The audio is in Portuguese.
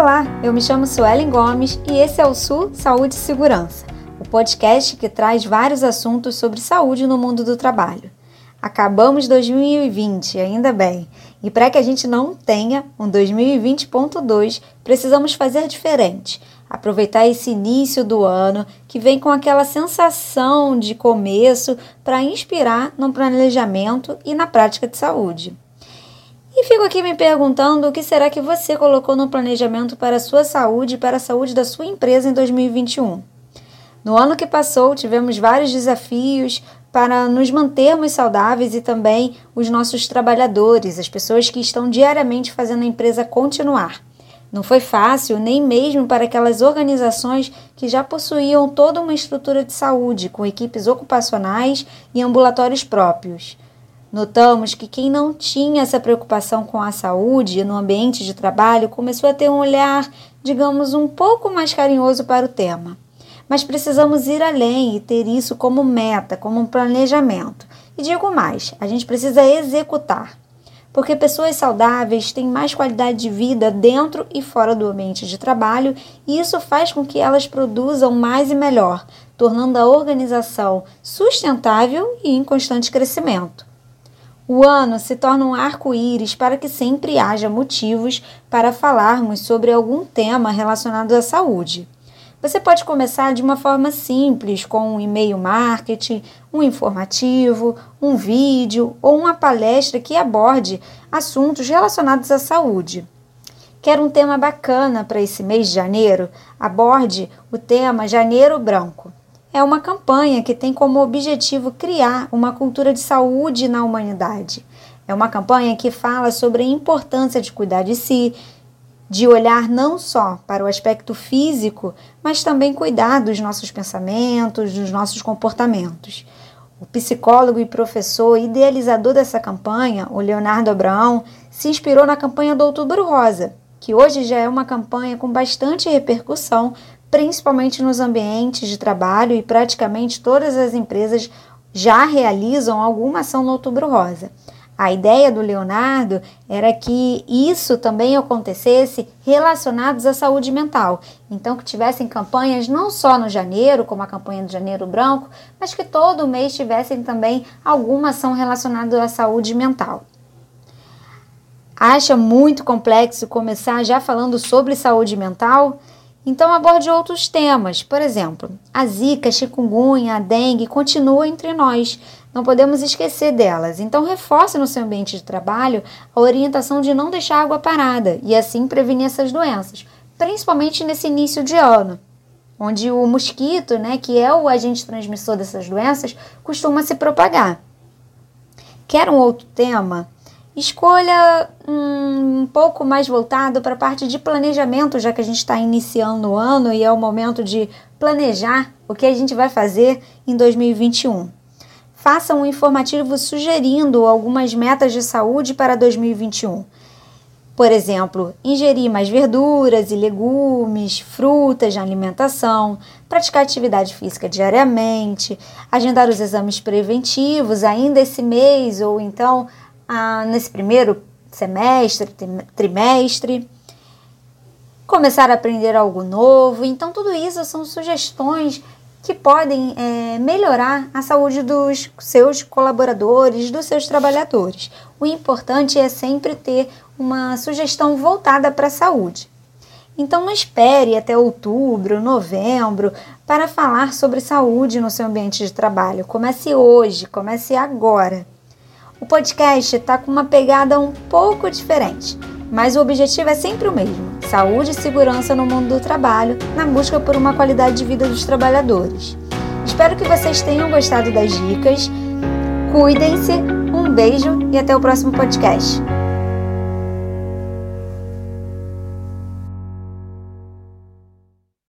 Olá, eu me chamo Suelen Gomes e esse é o Sul Saúde e Segurança, o podcast que traz vários assuntos sobre saúde no mundo do trabalho. Acabamos 2020, ainda bem, e para que a gente não tenha um 2020.2, precisamos fazer diferente. Aproveitar esse início do ano que vem com aquela sensação de começo para inspirar no planejamento e na prática de saúde. E fico aqui me perguntando o que será que você colocou no planejamento para a sua saúde e para a saúde da sua empresa em 2021. No ano que passou, tivemos vários desafios para nos mantermos saudáveis e também os nossos trabalhadores, as pessoas que estão diariamente fazendo a empresa continuar. Não foi fácil, nem mesmo para aquelas organizações que já possuíam toda uma estrutura de saúde, com equipes ocupacionais e ambulatórios próprios. Notamos que quem não tinha essa preocupação com a saúde no ambiente de trabalho começou a ter um olhar, digamos, um pouco mais carinhoso para o tema. Mas precisamos ir além e ter isso como meta, como um planejamento. E digo mais: a gente precisa executar. Porque pessoas saudáveis têm mais qualidade de vida dentro e fora do ambiente de trabalho, e isso faz com que elas produzam mais e melhor, tornando a organização sustentável e em constante crescimento. O ano se torna um arco-íris para que sempre haja motivos para falarmos sobre algum tema relacionado à saúde. Você pode começar de uma forma simples, com um e-mail marketing, um informativo, um vídeo ou uma palestra que aborde assuntos relacionados à saúde. Quer um tema bacana para esse mês de janeiro? Aborde o tema Janeiro Branco é uma campanha que tem como objetivo criar uma cultura de saúde na humanidade. É uma campanha que fala sobre a importância de cuidar de si, de olhar não só para o aspecto físico, mas também cuidar dos nossos pensamentos, dos nossos comportamentos. O psicólogo e professor idealizador dessa campanha, o Leonardo Abraão, se inspirou na campanha do Outubro Rosa, que hoje já é uma campanha com bastante repercussão principalmente nos ambientes de trabalho e praticamente todas as empresas já realizam alguma ação no Outubro Rosa. A ideia do Leonardo era que isso também acontecesse relacionados à saúde mental. Então, que tivessem campanhas não só no janeiro, como a campanha do Janeiro Branco, mas que todo mês tivessem também alguma ação relacionada à saúde mental. Acha muito complexo começar já falando sobre saúde mental? Então aborde outros temas, por exemplo, a zika, a chikungunya, a dengue continuam entre nós. Não podemos esquecer delas. Então reforce no seu ambiente de trabalho a orientação de não deixar água parada e assim prevenir essas doenças, principalmente nesse início de ano, onde o mosquito, né, que é o agente transmissor dessas doenças, costuma se propagar. Quer um outro tema? Escolha um pouco mais voltado para a parte de planejamento, já que a gente está iniciando o ano e é o momento de planejar o que a gente vai fazer em 2021. Faça um informativo sugerindo algumas metas de saúde para 2021. Por exemplo, ingerir mais verduras e legumes, frutas de alimentação, praticar atividade física diariamente, agendar os exames preventivos ainda esse mês ou então ah, nesse primeiro semestre, trimestre, começar a aprender algo novo. Então, tudo isso são sugestões que podem é, melhorar a saúde dos seus colaboradores, dos seus trabalhadores. O importante é sempre ter uma sugestão voltada para a saúde. Então não espere até outubro, novembro para falar sobre saúde no seu ambiente de trabalho. Comece hoje, comece agora. O podcast está com uma pegada um pouco diferente, mas o objetivo é sempre o mesmo: saúde e segurança no mundo do trabalho, na busca por uma qualidade de vida dos trabalhadores. Espero que vocês tenham gostado das dicas. Cuidem-se, um beijo e até o próximo podcast.